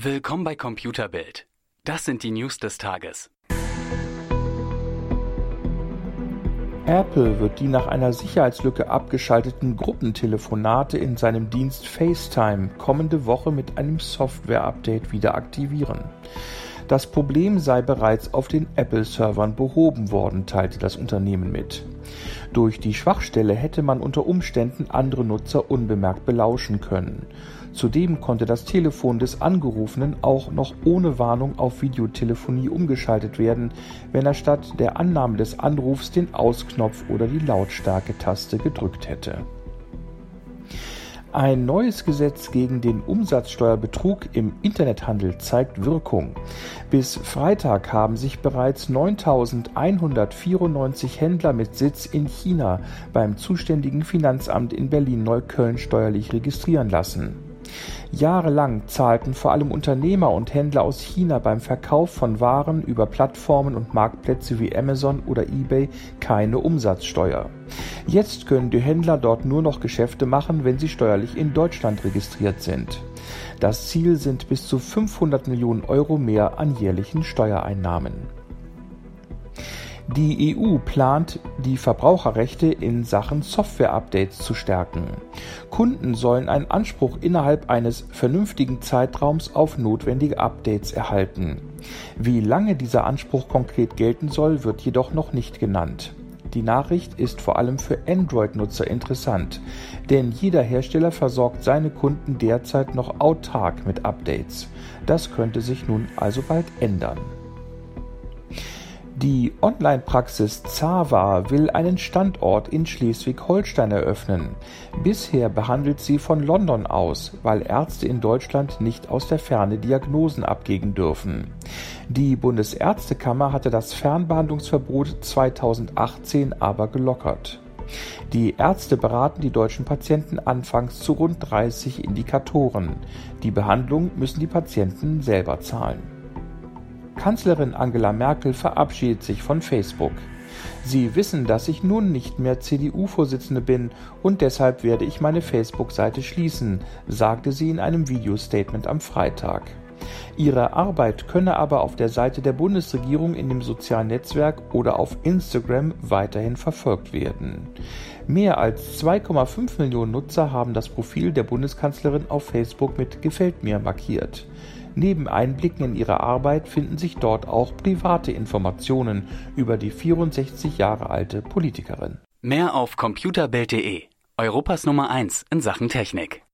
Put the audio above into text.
Willkommen bei Computerbild. Das sind die News des Tages. Apple wird die nach einer Sicherheitslücke abgeschalteten Gruppentelefonate in seinem Dienst FaceTime kommende Woche mit einem Software-Update wieder aktivieren. Das Problem sei bereits auf den Apple-Servern behoben worden, teilte das Unternehmen mit. Durch die Schwachstelle hätte man unter Umständen andere Nutzer unbemerkt belauschen können. Zudem konnte das Telefon des Angerufenen auch noch ohne Warnung auf Videotelefonie umgeschaltet werden, wenn er statt der Annahme des Anrufs den Ausknopf oder die Lautstärke-Taste gedrückt hätte. Ein neues Gesetz gegen den Umsatzsteuerbetrug im Internethandel zeigt Wirkung. Bis Freitag haben sich bereits 9.194 Händler mit Sitz in China beim zuständigen Finanzamt in Berlin-Neukölln steuerlich registrieren lassen. Jahrelang zahlten vor allem Unternehmer und Händler aus China beim Verkauf von Waren über Plattformen und Marktplätze wie Amazon oder eBay keine Umsatzsteuer. Jetzt können die Händler dort nur noch Geschäfte machen, wenn sie steuerlich in Deutschland registriert sind. Das Ziel sind bis zu 500 Millionen Euro mehr an jährlichen Steuereinnahmen. Die EU plant, die Verbraucherrechte in Sachen Software-Updates zu stärken. Kunden sollen einen Anspruch innerhalb eines vernünftigen Zeitraums auf notwendige Updates erhalten. Wie lange dieser Anspruch konkret gelten soll, wird jedoch noch nicht genannt. Die Nachricht ist vor allem für Android-Nutzer interessant, denn jeder Hersteller versorgt seine Kunden derzeit noch autark mit Updates. Das könnte sich nun also bald ändern. Die Online-Praxis Zava will einen Standort in Schleswig-Holstein eröffnen. Bisher behandelt sie von London aus, weil Ärzte in Deutschland nicht aus der Ferne Diagnosen abgeben dürfen. Die Bundesärztekammer hatte das Fernbehandlungsverbot 2018 aber gelockert. Die Ärzte beraten die deutschen Patienten anfangs zu rund 30 Indikatoren. Die Behandlung müssen die Patienten selber zahlen. Kanzlerin Angela Merkel verabschiedet sich von Facebook. Sie wissen, dass ich nun nicht mehr CDU-Vorsitzende bin und deshalb werde ich meine Facebook-Seite schließen, sagte sie in einem Videostatement am Freitag. Ihre Arbeit könne aber auf der Seite der Bundesregierung in dem sozialen Netzwerk oder auf Instagram weiterhin verfolgt werden. Mehr als 2,5 Millionen Nutzer haben das Profil der Bundeskanzlerin auf Facebook mit Gefällt mir markiert. Neben Einblicken in ihre Arbeit finden sich dort auch private Informationen über die 64 Jahre alte Politikerin. Mehr auf computerbild.de, Europas Nummer 1 in Sachen Technik.